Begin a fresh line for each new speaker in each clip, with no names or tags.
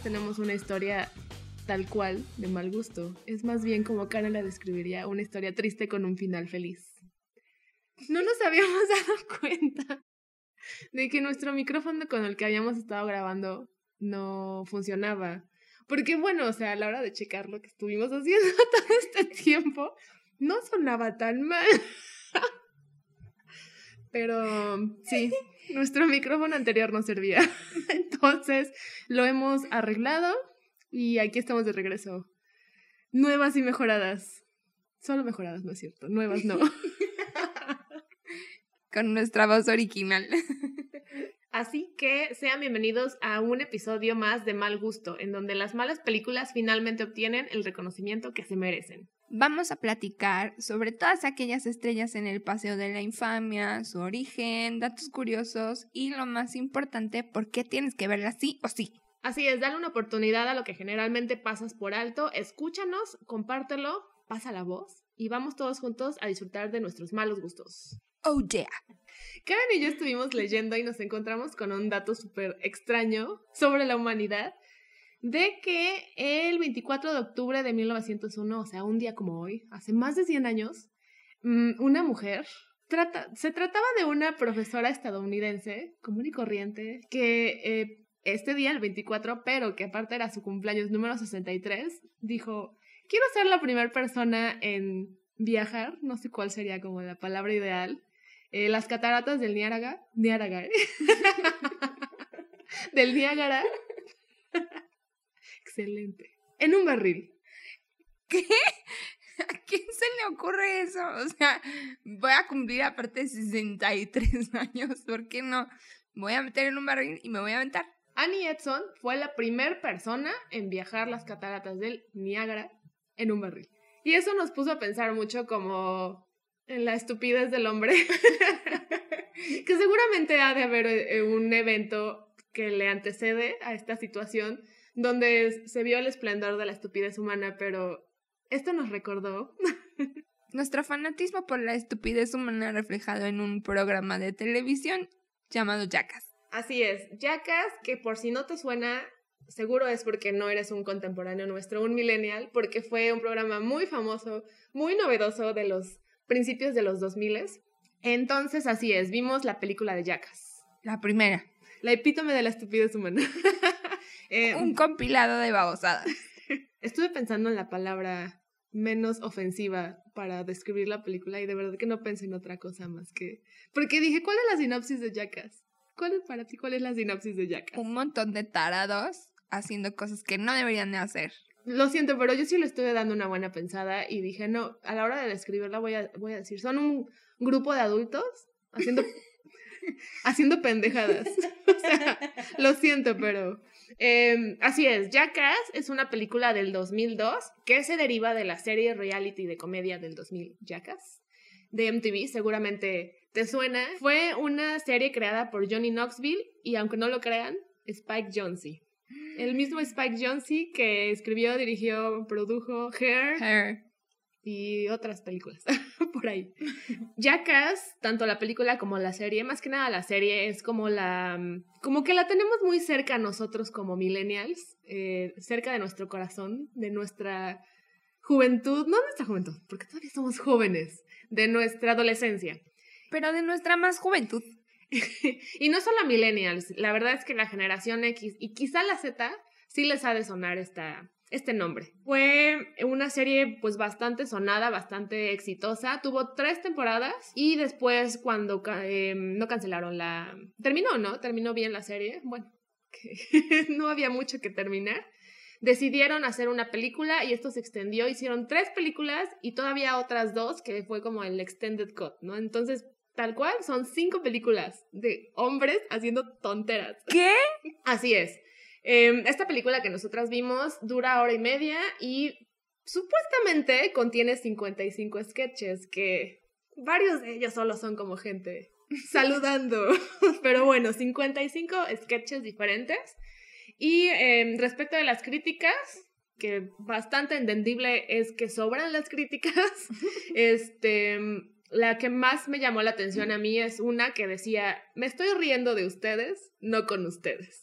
tenemos una historia tal cual de mal gusto. Es más bien como Karen la describiría, una historia triste con un final feliz. No nos habíamos dado cuenta de que nuestro micrófono con el que habíamos estado grabando no funcionaba. Porque bueno, o sea, a la hora de checar lo que estuvimos haciendo todo este tiempo, no sonaba tan mal. Pero sí, nuestro micrófono anterior no servía. Entonces lo hemos arreglado y aquí estamos de regreso. Nuevas y mejoradas. Solo mejoradas, no es cierto. Nuevas no.
Con nuestra voz original.
Así que sean bienvenidos a un episodio más de Mal Gusto, en donde las malas películas finalmente obtienen el reconocimiento que se merecen.
Vamos a platicar sobre todas aquellas estrellas en el Paseo de la Infamia, su origen, datos curiosos y lo más importante, por qué tienes que verla sí o sí.
Así es, dale una oportunidad a lo que generalmente pasas por alto, escúchanos, compártelo, pasa la voz y vamos todos juntos a disfrutar de nuestros malos gustos.
Oh yeah.
Karen y yo estuvimos leyendo y nos encontramos con un dato súper extraño sobre la humanidad, de que el 24 de octubre de 1901, o sea, un día como hoy, hace más de 100 años, mm, una mujer, trata, se trataba de una profesora estadounidense común y corriente, que eh, este día, el 24, pero que aparte era su cumpleaños número 63, dijo, quiero ser la primera persona en viajar, no sé cuál sería como la palabra ideal, eh, las cataratas del Niágara, Niágara, ¿eh? del Niágara. Excelente. En un barril.
¿Qué? ¿A quién se le ocurre eso? O sea, voy a cumplir aparte 63 años, ¿por qué no? Voy a meter en un barril y me voy a aventar.
Annie Edson fue la primera persona en viajar las cataratas del Niágara en un barril. Y eso nos puso a pensar mucho como en la estupidez del hombre. que seguramente ha de haber eh, un evento que le antecede a esta situación donde se vio el esplendor de la estupidez humana, pero esto nos recordó
nuestro fanatismo por la estupidez humana reflejado en un programa de televisión llamado Jackass.
Así es, Jackass, que por si no te suena, seguro es porque no eres un contemporáneo nuestro, un millennial, porque fue un programa muy famoso, muy novedoso de los principios de los 2000. Entonces, así es, vimos la película de Jackass.
La primera.
La epítome de la estupidez humana.
Eh, Un compilado de babosadas.
Estuve pensando en la palabra menos ofensiva para describir la película y de verdad que no pensé en otra cosa más que... Porque dije, ¿cuál es la sinopsis de Jackass? ¿Cuál es para ti? ¿Cuál es la sinopsis de Jackass?
Un montón de tarados haciendo cosas que no deberían de hacer.
Lo siento, pero yo sí le estuve dando una buena pensada y dije, no, a la hora de describirla voy a, voy a decir, son un grupo de adultos haciendo, haciendo pendejadas. o sea, lo siento, pero... Em, así es, Jackass es una película del 2002 que se deriva de la serie reality de comedia del 2000, Jackass, de MTV, seguramente te suena. Fue una serie creada por Johnny Knoxville y aunque no lo crean, Spike Jonze. El mismo Spike Jonze que escribió, dirigió, produjo Hair, y otras películas por ahí. Jackass, tanto la película como la serie, más que nada la serie es como la, como que la tenemos muy cerca a nosotros como millennials, eh, cerca de nuestro corazón, de nuestra juventud, no nuestra juventud, porque todavía somos jóvenes, de nuestra adolescencia.
Pero de nuestra más juventud.
y no solo millennials, la verdad es que la generación X y quizá la Z sí les ha de sonar esta, este nombre. Fue una serie pues bastante sonada, bastante exitosa, tuvo tres temporadas y después cuando em, no cancelaron la... Terminó, ¿no? Terminó bien la serie. Bueno, no había mucho que terminar. Decidieron hacer una película y esto se extendió, hicieron tres películas y todavía otras dos que fue como el extended cut, ¿no? Entonces Tal cual, son cinco películas de hombres haciendo tonteras.
¿Qué?
Así es. Em, esta película que nosotras vimos dura hora y media y supuestamente contiene 55 sketches que varios de ellos solo son como gente saludando. Pero bueno, 55 sketches diferentes. Y em, respecto de las críticas, que bastante entendible es que sobran las críticas, este la que más me llamó la atención a mí es una que decía, me estoy riendo de ustedes, no con ustedes.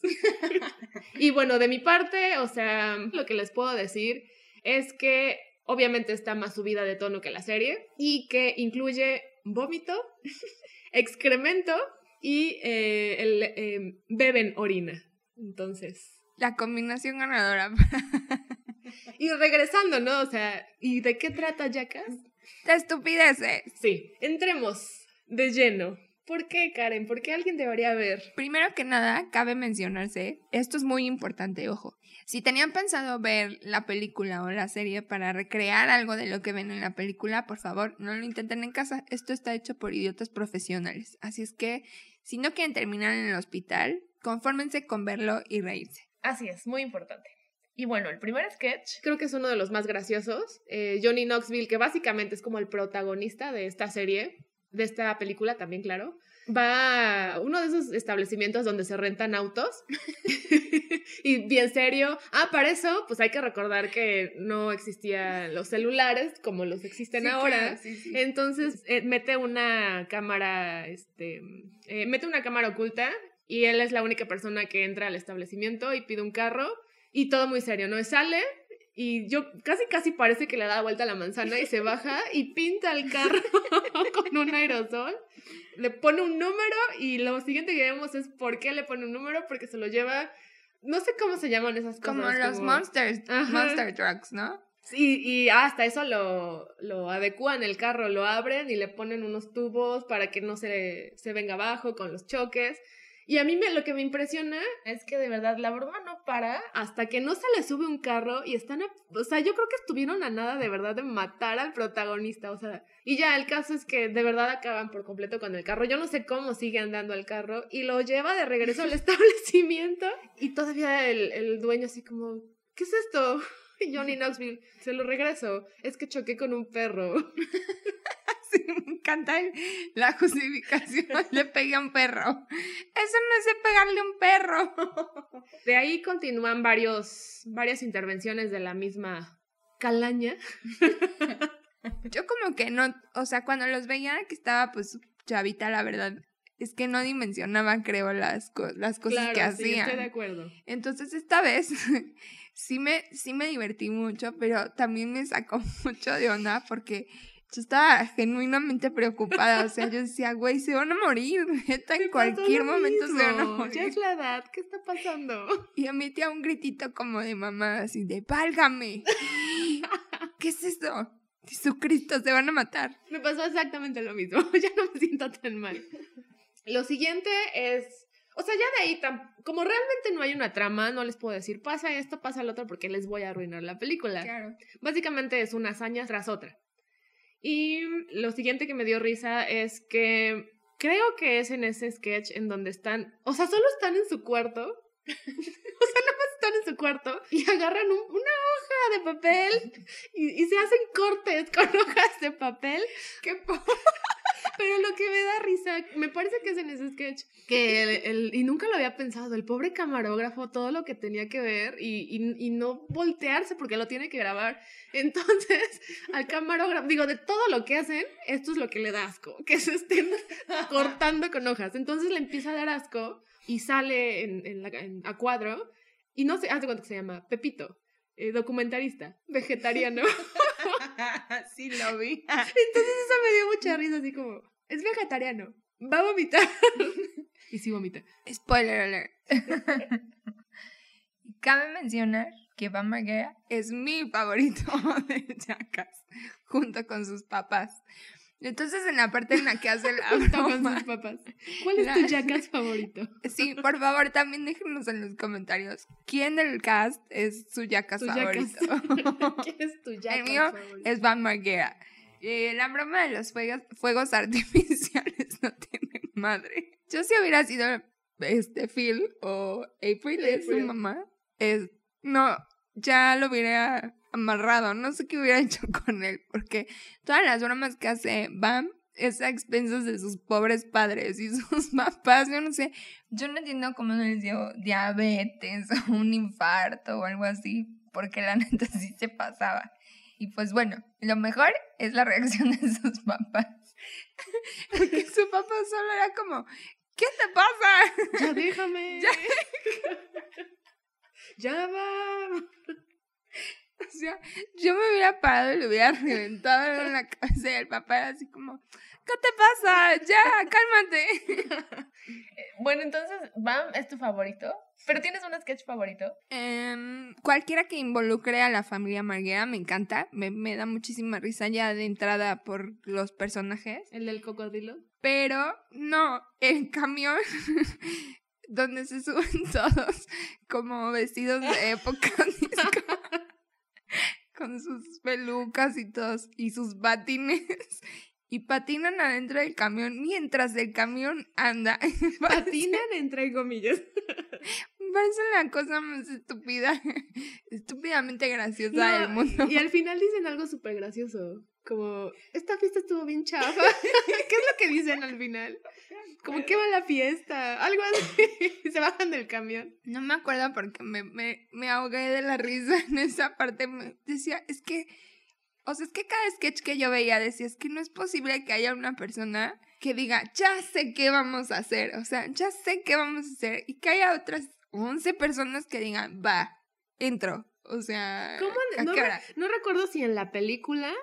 Y bueno, de mi parte, o sea, lo que les puedo decir es que obviamente está más subida de tono que la serie y que incluye vómito, excremento y eh, el, eh, beben orina. Entonces...
La combinación ganadora.
y regresando, ¿no? O sea, ¿y de qué trata Jackass?
De estupideces.
Sí, entremos de lleno. ¿Por qué, Karen? ¿Por qué alguien debería ver?
Primero que nada, cabe mencionarse, esto es muy importante, ojo. Si tenían pensado ver la película o la serie para recrear algo de lo que ven en la película, por favor, no lo intenten en casa. Esto está hecho por idiotas profesionales. Así es que, si no quieren terminar en el hospital, confórmense con verlo y reírse.
Así es, muy importante. Y bueno, el primer sketch creo que es uno de los más graciosos. Eh, Johnny Knoxville, que básicamente es como el protagonista de esta serie, de esta película también, claro, va a uno de esos establecimientos donde se rentan autos. y bien serio. Ah, para eso, pues hay que recordar que no existían los celulares como los existen ahora. Entonces, eh, mete una cámara, este, eh, mete una cámara oculta y él es la única persona que entra al establecimiento y pide un carro y todo muy serio, ¿no? Sale y yo casi casi parece que le da vuelta a la manzana y se baja y pinta el carro con un aerosol. Le pone un número y lo siguiente que vemos es por qué le pone un número, porque se lo lleva, no sé cómo se llaman esas cosas.
Como los monsters, monster trucks, ¿no?
Sí, y hasta eso lo, lo adecúan el carro, lo abren y le ponen unos tubos para que no se, se venga abajo con los choques. Y a mí me, lo que me impresiona es que de verdad la broma no para hasta que no se le sube un carro y están, o sea, yo creo que estuvieron a nada de verdad de matar al protagonista, o sea, y ya el caso es que de verdad acaban por completo con el carro. Yo no sé cómo sigue andando el carro y lo lleva de regreso al establecimiento y todavía el, el dueño así como, ¿qué es esto? Johnny Knoxville, se lo regreso, es que choqué con un perro.
me encanta la justificación. Le pegué a un perro. Eso no es de pegarle a un perro.
De ahí continúan varios, varias intervenciones de la misma calaña.
Yo como que no, o sea, cuando los veía que estaba pues chavita, la verdad, es que no dimensionaba, creo, las, las cosas que hacían.
estoy de acuerdo.
Entonces esta vez sí me, sí me divertí mucho, pero también me sacó mucho de onda porque yo estaba genuinamente preocupada. O sea, yo decía, güey, se van a morir. Neta, en cualquier momento se van a morir.
Ya es la edad, ¿qué está pasando?
Y emitía un gritito como de mamá, así de, válgame. ¿Qué es eso? Jesucristo, se van a matar.
Me pasó exactamente lo mismo. ya no me siento tan mal. Lo siguiente es. O sea, ya de ahí, como realmente no hay una trama, no les puedo decir pasa esto, pasa lo otro, porque les voy a arruinar la película.
Claro.
Básicamente es una hazaña tras otra. Y lo siguiente que me dio risa es que creo que es en ese sketch en donde están, o sea, solo están en su cuarto. o sea, nada más están en su cuarto y agarran una hoja de papel y, y, se hacen cortes con hojas de papel.
¡Qué
Pero lo que me da risa, me parece que es en ese sketch, que el, y nunca lo había pensado, el pobre camarógrafo, todo lo que tenía que ver y, y, y, no voltearse porque lo tiene que grabar. Entonces, al camarógrafo, digo, de todo lo que hacen, esto es lo que le da asco, que se estén cortando con hojas. Entonces le empieza a dar asco y sale en, en, la, a cuadro y no sé, hace cuánto se llama, Pepito. Eh, documentarista, vegetariano.
sí, lo vi.
Entonces eso me dio mucha risa, así como, es vegetariano, va a vomitar. y sí vomita.
Spoiler alert. Cabe mencionar que Van Marguera es mi favorito de Jackass, junto con sus papás. Entonces, en la parte en la que hace la
broma... con sus papás. ¿Cuál es tu jackass favorito?
Sí, por favor, también déjenos en los comentarios quién del cast es su jackass favorito.
¿Quién es tu jackass
El mío es Van Marguera. Eh, la broma de los fuegos, fuegos artificiales no tiene madre. Yo si hubiera sido este Phil o April, es su mamá, es, no, ya lo hubiera amarrado. No sé qué hubiera hecho con él, porque todas las bromas que hace Bam es a expensas de sus pobres padres y sus papás. Yo no sé, yo no entiendo cómo no les dio diabetes o un infarto o algo así, porque la neta sí se pasaba. Y pues bueno, lo mejor es la reacción de sus papás. Porque su papá solo era como, ¿qué te pasa?
Ya déjame.
Ya.
Ya va.
O sea, yo me hubiera parado y le hubiera reventado en la cabeza y el papá era así como, ¿qué te pasa? Ya, cálmate.
Bueno, entonces, Bam es tu favorito. ¿Pero tienes un sketch favorito?
Em, cualquiera que involucre a la familia Marguera me encanta. Me, me da muchísima risa ya de entrada por los personajes.
¿El del cocodrilo?
Pero no, el camión donde se suben todos como vestidos de época disco, con sus pelucas y todos y sus patines y patinan adentro del camión mientras el camión anda.
Patinan entre comillas.
me parece la cosa más estúpida, estúpidamente graciosa del mundo.
Y al final dicen algo súper gracioso. Como, esta fiesta estuvo bien chafa. ¿Qué es lo que dicen al final? Como, ¿qué va la fiesta? Algo así. Se bajan del camión.
No me acuerdo porque me, me, me ahogué de la risa en esa parte. Me decía, es que, o sea, es que cada sketch que yo veía decía, es que no es posible que haya una persona que diga, ya sé qué vamos a hacer, o sea, ya sé qué vamos a hacer, y que haya otras 11 personas que digan, va, entro. O sea,
¿Cómo?
¿a
No,
qué
re-
hora?
no recuerdo si en la película,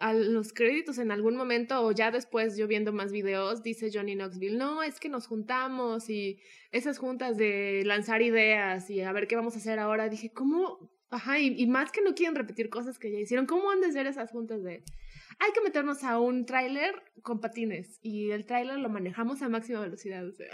a los créditos en algún momento o ya después yo viendo más videos, dice Johnny Knoxville, no, es que nos juntamos y esas juntas de lanzar ideas y a ver qué vamos a hacer ahora. Dije, ¿cómo? Ajá, y, y más que no quieren repetir cosas que ya hicieron, ¿cómo han de ser esas juntas de... Hay que meternos a un tráiler con patines y el tráiler lo manejamos a máxima velocidad. O sea.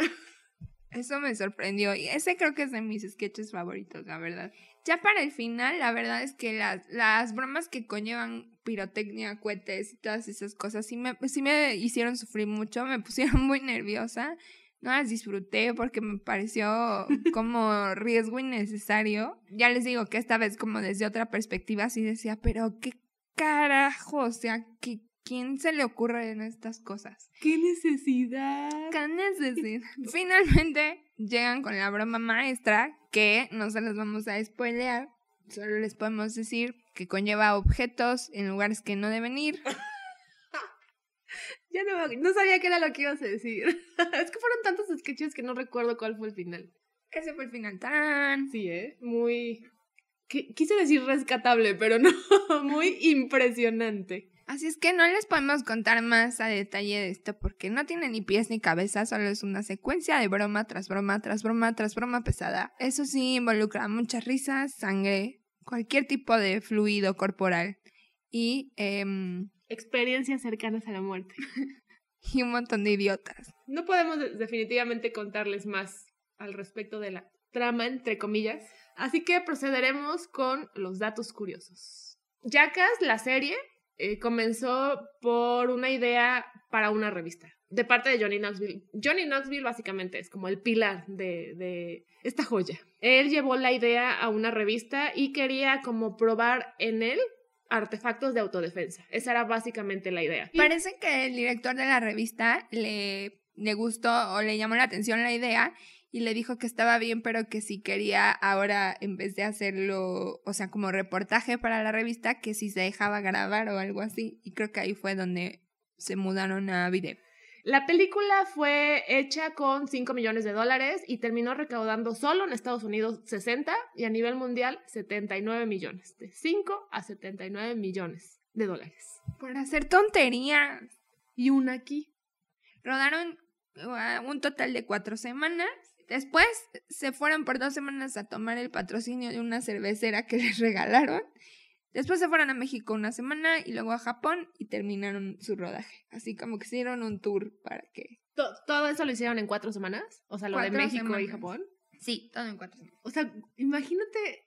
Eso me sorprendió y ese creo que es de mis sketches favoritos, la verdad. Ya para el final, la verdad es que las, las bromas que conllevan pirotecnia, cohetes y todas esas cosas sí me, sí me hicieron sufrir mucho, me pusieron muy nerviosa. No las disfruté porque me pareció como riesgo innecesario. Ya les digo que esta vez como desde otra perspectiva sí decía, pero qué carajo, o sea, ¿qué, ¿quién se le ocurre en estas cosas?
¡Qué necesidad!
¿Qué necesidad? Finalmente llegan con la broma maestra que no se las vamos a spoilear. Solo les podemos decir que conlleva objetos en lugares que no deben ir.
Ya no, no sabía qué era lo que ibas a decir. es que fueron tantos sketches que no recuerdo cuál fue el final.
Ese fue el final. ¡Tarán!
Sí, ¿eh? Muy... qui- Quise decir rescatable, pero no, muy impresionante.
Así es que no les podemos contar más a detalle de esto porque no tiene ni pies ni cabeza, solo es una secuencia de broma tras broma tras broma tras broma pesada. Eso sí, involucra muchas risas, sangre, cualquier tipo de fluido corporal y, em,
Experiencias cercanas a la muerte.
y un montón de idiotas.
No podemos de- definitivamente contarles más al respecto de la trama, entre comillas. Así que procederemos con los datos curiosos. Jackass, la serie, eh, comenzó por una idea para una revista, de parte de Johnny Knoxville. Johnny Knoxville básicamente es como el pilar de, de esta joya. Él llevó la idea a una revista y quería como probar en él artefactos de autodefensa. Esa era básicamente la idea.
Parece que el director de la revista le, le gustó o le llamó la atención la idea y le dijo que estaba bien, pero que si quería ahora, en vez de hacerlo, o sea, como reportaje para la revista, que si se dejaba grabar o algo así. Y creo que ahí fue donde se mudaron a video.
La película fue hecha con 5 millones de dólares y terminó recaudando solo en Estados Unidos 60 y a nivel mundial 79 millones. De 5 a 79 millones de dólares.
Por hacer tonterías.
Y una aquí.
Rodaron uh, un total de cuatro semanas. Después se fueron por dos semanas a tomar el patrocinio de una cervecera que les regalaron. Después se fueron a México una semana y luego a Japón y terminaron su rodaje. Así como que hicieron un tour para que...
To- ¿Todo eso lo hicieron en cuatro semanas? O sea, lo de México y
semanas.
Japón.
Sí, todo en cuatro semanas.
O sea, imagínate,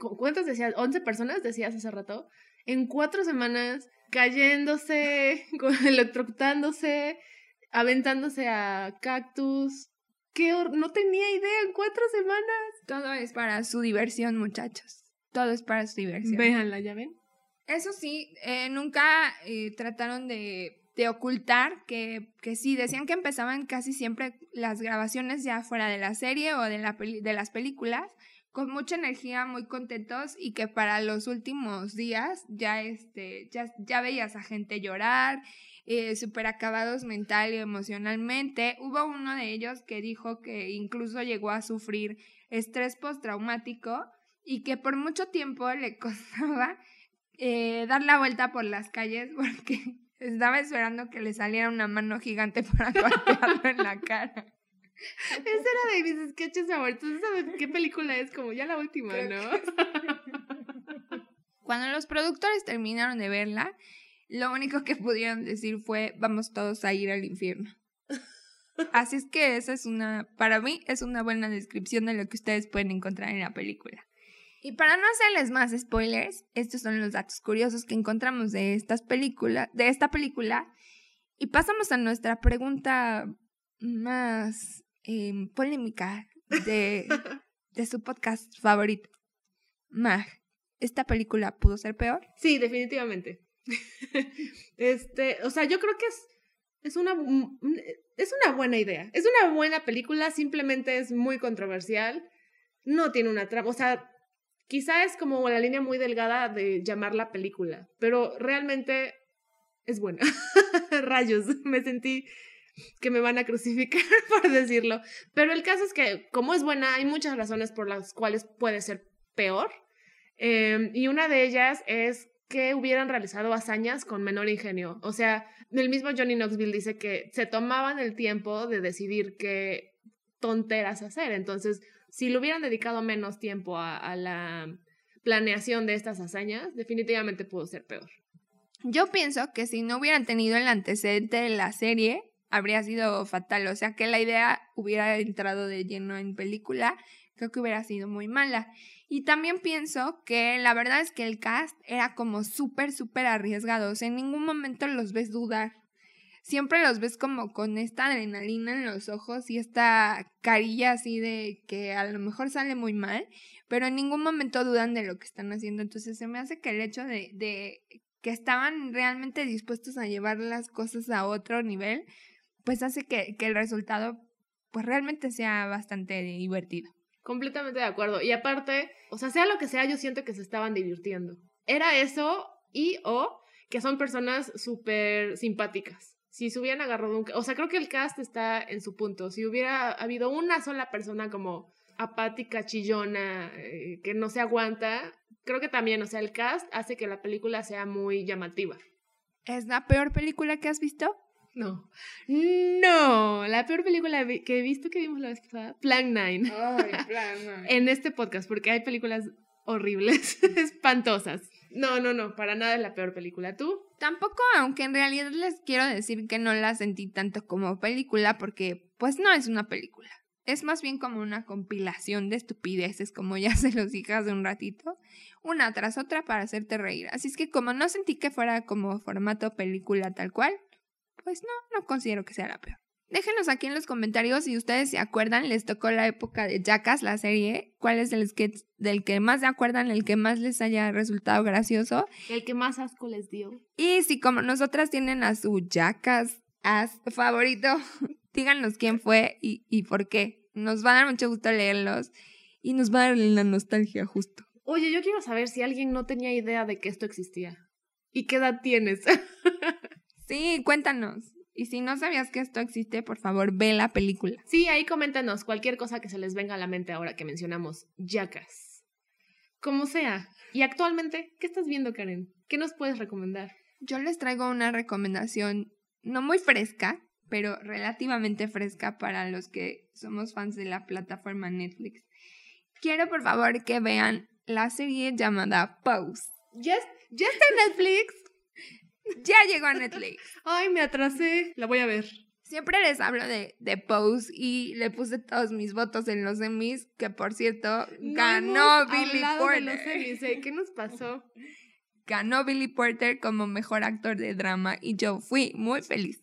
¿cu- ¿cuántas decías? ¿11 personas decías hace rato? En cuatro semanas, cayéndose, electrocutándose, aventándose a cactus. ¿Qué hor- no tenía idea en cuatro semanas.
Todo es para su diversión, muchachos. Todo es para su diversión.
Véanla, ¿ya ven?
Eso sí, eh, nunca eh, trataron de, de ocultar que, que sí, decían que empezaban casi siempre las grabaciones ya fuera de la serie o de, la peli- de las películas con mucha energía, muy contentos y que para los últimos días ya, este, ya, ya veías a gente llorar, eh, súper acabados mental y emocionalmente. Hubo uno de ellos que dijo que incluso llegó a sufrir estrés postraumático y que por mucho tiempo le costaba eh, dar la vuelta por las calles porque estaba esperando que le saliera una mano gigante para golpearlo en la cara.
Esa era de mis sketches favoritos. ¿Sabes qué película es? Como ya la última, ¿no?
Cuando los productores terminaron de verla, lo único que pudieron decir fue, vamos todos a ir al infierno. Así es que esa es una, para mí es una buena descripción de lo que ustedes pueden encontrar en la película. Y para no hacerles más spoilers, estos son los datos curiosos que encontramos de estas de esta película. Y pasamos a nuestra pregunta más em, polémica de, de su podcast favorito. Mag, ¿esta película pudo ser peor?
Sí, definitivamente. este, o sea, yo creo que es, es una, es una buena idea. Es una buena película, simplemente es muy controversial. No tiene una trama, o sea, quizá es como la línea muy delgada de llamar la película, pero realmente es buena. Rayos, me sentí que me van a crucificar por decirlo. Pero el caso es que, como es buena, hay muchas razones por las cuales puede ser peor. Em, y una de ellas es que hubieran realizado hazañas con menor ingenio. O sea, el mismo Johnny Knoxville dice que se tomaban el tiempo de decidir qué tonteras hacer. Entonces, si le hubieran dedicado menos tiempo a, la planeación de estas hazañas, definitivamente pudo ser peor.
Yo pienso que si no hubieran tenido el antecedente de la serie, habría sido fatal. O sea, que la idea hubiera entrado de lleno en película, creo que hubiera sido muy mala. Y también pienso que la verdad es que el cast era como súper, súper arriesgado. O sea, en ningún momento los ves dudar. Siempre los ves como con esta adrenalina en los ojos y esta carilla así de que a lo mejor sale muy mal, pero en ningún momento dudan de lo que están haciendo. Entonces se me hace que el hecho de, de que estaban realmente dispuestos a llevar las cosas a otro nivel, pues hace que, que el resultado pues realmente sea bastante divertido.
Completamente de acuerdo. Y aparte, o sea, sea lo que sea, yo siento que se estaban divirtiendo. Era eso y o que son personas súper simpáticas. Si se hubieran agarrado un... O sea, creo que el cast está en su punto. Si hubiera habido una sola persona como apática, chillona, eh, que no se aguanta, creo que también, o sea, el cast hace que la película sea muy llamativa.
¿Es la peor película que has visto?
No. No, la peor película que he visto que vimos la vez pasada, Plan 9.
Ay, Plan 9.
en este podcast, porque hay películas horribles, espantosas. No, no, no, para nada es la peor película. ¿Tú?
Tampoco, aunque en realidad les quiero decir que no la sentí tanto como película, porque pues no es una película. Es más bien como una compilación de estupideces, como ya se los dije hace un ratito, una tras otra para hacerte reír. Así es que como no sentí que fuera como formato película tal cual, pues no, no considero que sea la peor. Déjenos aquí en los comentarios si ustedes se acuerdan, les tocó la época de Jackass, la serie, cuál es el sketch del que más se acuerdan, el que más les haya resultado gracioso.
El que más asco les dio.
Y si como nosotras tienen a su Jackass as favorito, díganos quién fue y, y por qué. Nos va a dar mucho gusto leerlos y nos va a dar la nostalgia justo.
Oye, yo quiero saber si alguien no tenía idea de que esto existía. ¿Y qué edad tienes?
Sí, cuéntanos. Y si no sabías que esto existe, por favor, ve la película.
Sí, ahí coméntanos cualquier cosa que se les venga a la mente ahora que mencionamos Jackass. Como sea. Y actualmente, ¿qué estás viendo, Karen? ¿Qué nos puedes recomendar?
Yo les traigo una recomendación no muy fresca, pero relativamente fresca para los que somos fans de la plataforma Netflix. Quiero por favor que vean la serie llamada Pose.
¿Ya, ¿Ya está en Netflix?
Ya llegó a Netflix.
Ay, me atrasé. La voy a ver.
Siempre les hablo de, de Pose y le puse todos mis votos en los Emmys, que por cierto, ganó Billy Porter.
¿eh? ¿Qué nos pasó?
Ganó Billy Porter como mejor actor de drama y yo fui muy feliz.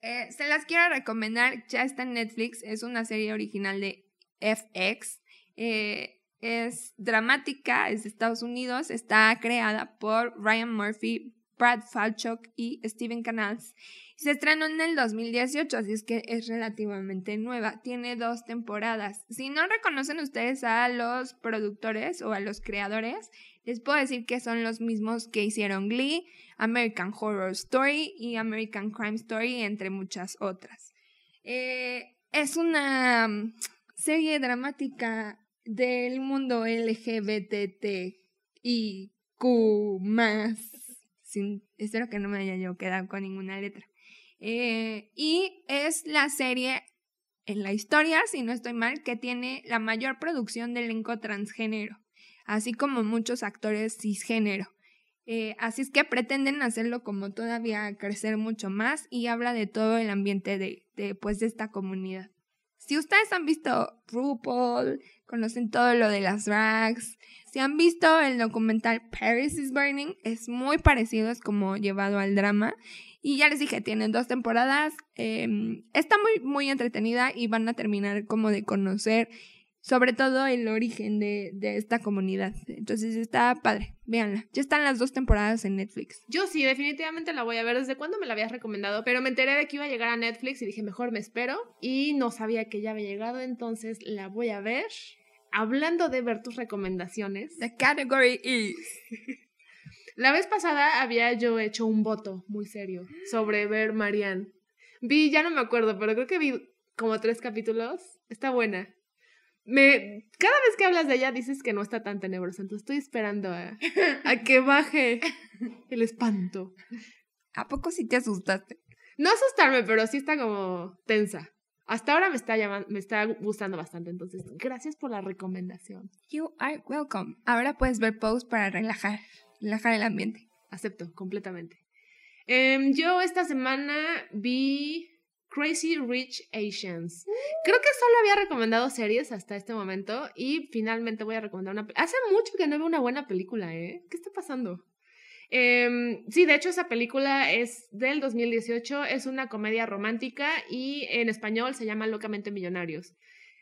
Eh, se las quiero recomendar, ya está en Netflix, es una serie original de FX. Eh, es dramática, es de Estados Unidos, está creada por Ryan Murphy, Brad Falchuk y Steven Canals. Se estrenó en el 2018, así es que es relativamente nueva. Tiene dos temporadas. Si no reconocen ustedes a los productores o a los creadores, Les puedo decir que son los mismos que hicieron Glee, American Horror Story y American Crime Story, entre muchas otras. Eh, es una mm, serie dramática del mundo LGBTIQ más. Espero que no me haya quedado con ninguna letra. Eh, y es la serie en la historia, si no estoy mal, que tiene la mayor producción de elenco transgénero así como muchos actores cisgénero. Eh, así es que pretenden hacerlo como todavía crecer mucho más y habla de todo el ambiente de, pues, de esta comunidad. Si ustedes han visto RuPaul, conocen todo lo de las drags, si han visto el documental Paris is Burning, es muy parecido, es como llevado al drama. Y ya les dije, tienen dos temporadas, em, está muy, muy entretenida y van a terminar como de conocer sobre todo el origen de, esta comunidad. Entonces está padre, véanla. Ya están las dos temporadas en Netflix.
Yo sí, definitivamente la voy a ver. ¿Desde cuándo me la habías recomendado? Pero me enteré de que iba a llegar a Netflix y dije, mejor me espero. Y no sabía que ya había llegado, entonces la voy a ver. Hablando de ver tus recomendaciones.
The category is.
la vez pasada había yo hecho un voto muy serio sobre ver Marianne. Vi, ya no me acuerdo, pero creo que vi como tres capítulos. Está buena me, cada vez que hablas de ella dices que no está tan tenebrosa, entonces estoy esperando a, que baje el espanto.
¿A poco sí te asustaste?
No asustarme, pero sí está como tensa. Hasta ahora me está llamando, me está gustando bastante, entonces gracias por la recomendación.
You are welcome. Ahora puedes ver posts para relajar, relajar el ambiente.
Acepto, completamente. Em, yo esta semana vi Crazy Rich Asians. Creo que solo había recomendado series hasta este momento y finalmente voy a recomendar una... Hace mucho que no veo una buena película, ¿eh? ¿Qué está pasando? Em, sí, de hecho esa película es del 2018, es una comedia romántica y en español se llama Locamente Millonarios.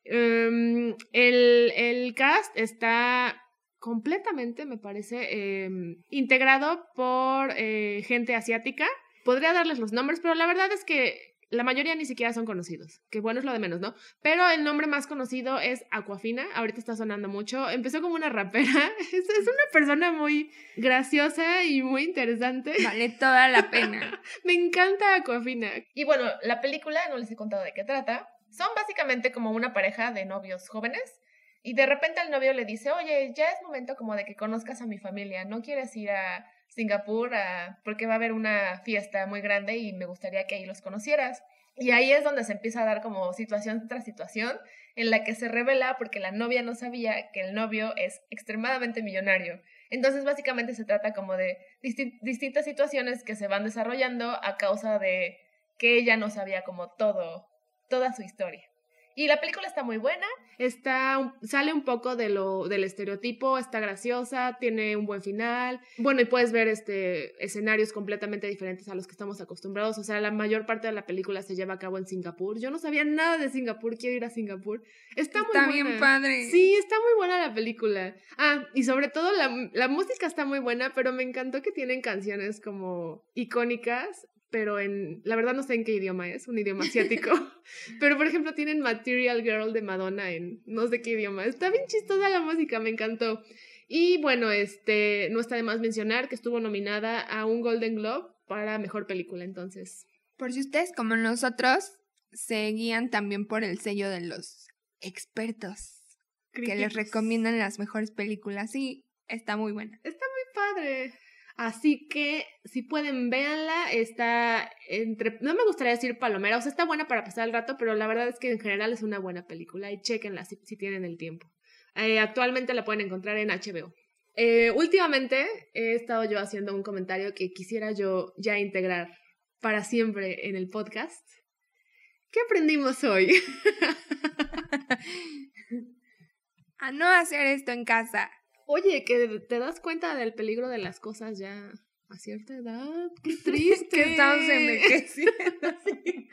Em, el, el, cast está completamente, me parece, em, integrado por eh, gente asiática. Podría darles los nombres, pero la verdad es que la mayoría ni siquiera son conocidos, que bueno es lo de menos, ¿no? Pero el nombre más conocido es Aquafina, ahorita está sonando mucho. Empezó como una rapera, es, es una persona muy graciosa y muy interesante.
Vale toda la pena.
Me encanta Aquafina. Y bueno, la película, no les he contado de qué trata, son básicamente como una pareja de novios jóvenes. Y de repente el novio le dice, oye, ya es momento como de que conozcas a mi familia, ¿no quieres ir a Singapur porque va a haber una fiesta muy grande y me gustaría que ahí los conocieras. Y ahí es donde se empieza a dar como situación tras situación en la que se revela porque la novia no sabía que el novio es extremadamente millonario. Entonces básicamente se trata como de distintas situaciones que se van desarrollando a causa de que ella no sabía como todo, toda su historia. Y la película está muy buena, está, sale un poco de lo, del estereotipo, está graciosa, tiene un buen final. Bueno, y puedes ver este, escenarios completamente diferentes a los que estamos acostumbrados. O sea, la mayor parte de la película se lleva a cabo en Singapur. Yo no sabía nada de Singapur, quiero ir a Singapur. Está, muy buena.
bien padre.
Sí, está muy buena la película. Ah, y sobre todo la, la música está muy buena, pero me encantó que tienen canciones como icónicas pero en, la verdad no sé en qué idioma es, un idioma asiático. pero por ejemplo tienen Material Girl de Madonna en no sé qué idioma. Está bien chistosa la música, me encantó. Y bueno, este, no está de más mencionar que estuvo nominada a un Golden Globe para mejor película, entonces.
Por si ustedes, como nosotros, se guían también por el sello de los expertos que les recomiendan las mejores películas. Sí, está muy buena.
Está muy padre. Así que si pueden, véanla. Está entre. No me gustaría decir palomera, o sea, está buena para pasar el rato, pero la verdad es que en general es una buena película y chequenla si, si tienen el tiempo. Eh, actualmente la pueden encontrar en HBO. Eh, últimamente he estado yo haciendo un comentario que quisiera yo ya integrar para siempre en el podcast. ¿Qué aprendimos hoy?
A no hacer esto en casa.
Oye, que te das cuenta del peligro de las cosas ya a cierta edad. Qué triste.
que estamos envejeciendo.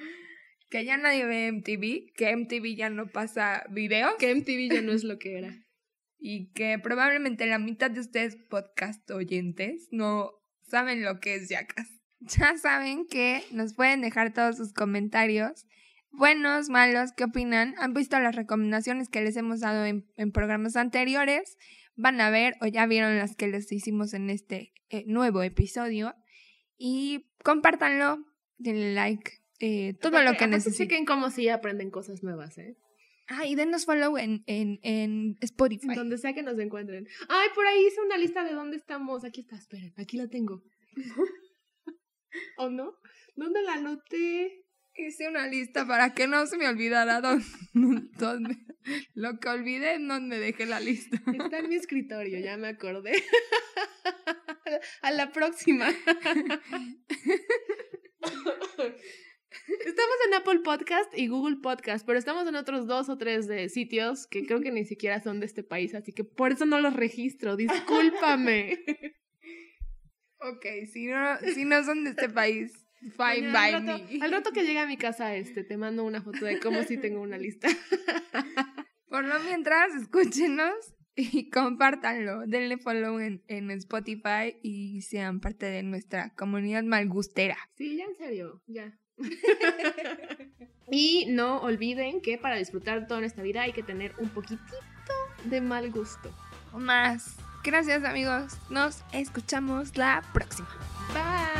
Que ya nadie ve MTV, que MTV ya no pasa video.
Que MTV ya no es lo que era.
Y que probablemente la mitad de ustedes podcast oyentes no saben lo que es Jackass. Ya saben que nos pueden dejar todos sus comentarios buenos, malos, qué opinan. Han visto las recomendaciones que les hemos dado en, en programas anteriores van a ver o ya vieron las que les hicimos en este eh, nuevo episodio. Y compártanlo, denle like, eh, todo lo que necesiten.
Chequen cómo si aprenden cosas nuevas, ¿eh?
Ah, y denos follow en, en, en Spotify.
Donde sea que nos encuentren. Ay, por ahí hice una lista de dónde estamos. Aquí está, esperen, aquí la tengo. ¿O no? ¿Dónde la anoté?
Hice una lista para que no se me olvidara dónde, dónde lo que olvidé en dónde dejé la lista.
Está en mi escritorio, ya me acordé. A la próxima. Estamos en Apple Podcast y Google Podcast, pero estamos en otros dos o tres de sitios que creo que ni siquiera son de este país, así que por eso no los registro. Discúlpame.
ok, si no, si no son de este país, fine by
al rato,
me.
Al rato que llegue a mi casa, este, te mando una foto de cómo si tengo una lista.
Por lo mientras, escúchenos y compártanlo. Denle follow en, en Spotify y sean parte de nuestra comunidad malgustera.
Sí, ya en serio, ya. y no olviden que para disfrutar toda nuestra vida hay que tener un poquitito de mal gusto.
O más. Gracias amigos. Nos escuchamos la próxima.
Bye.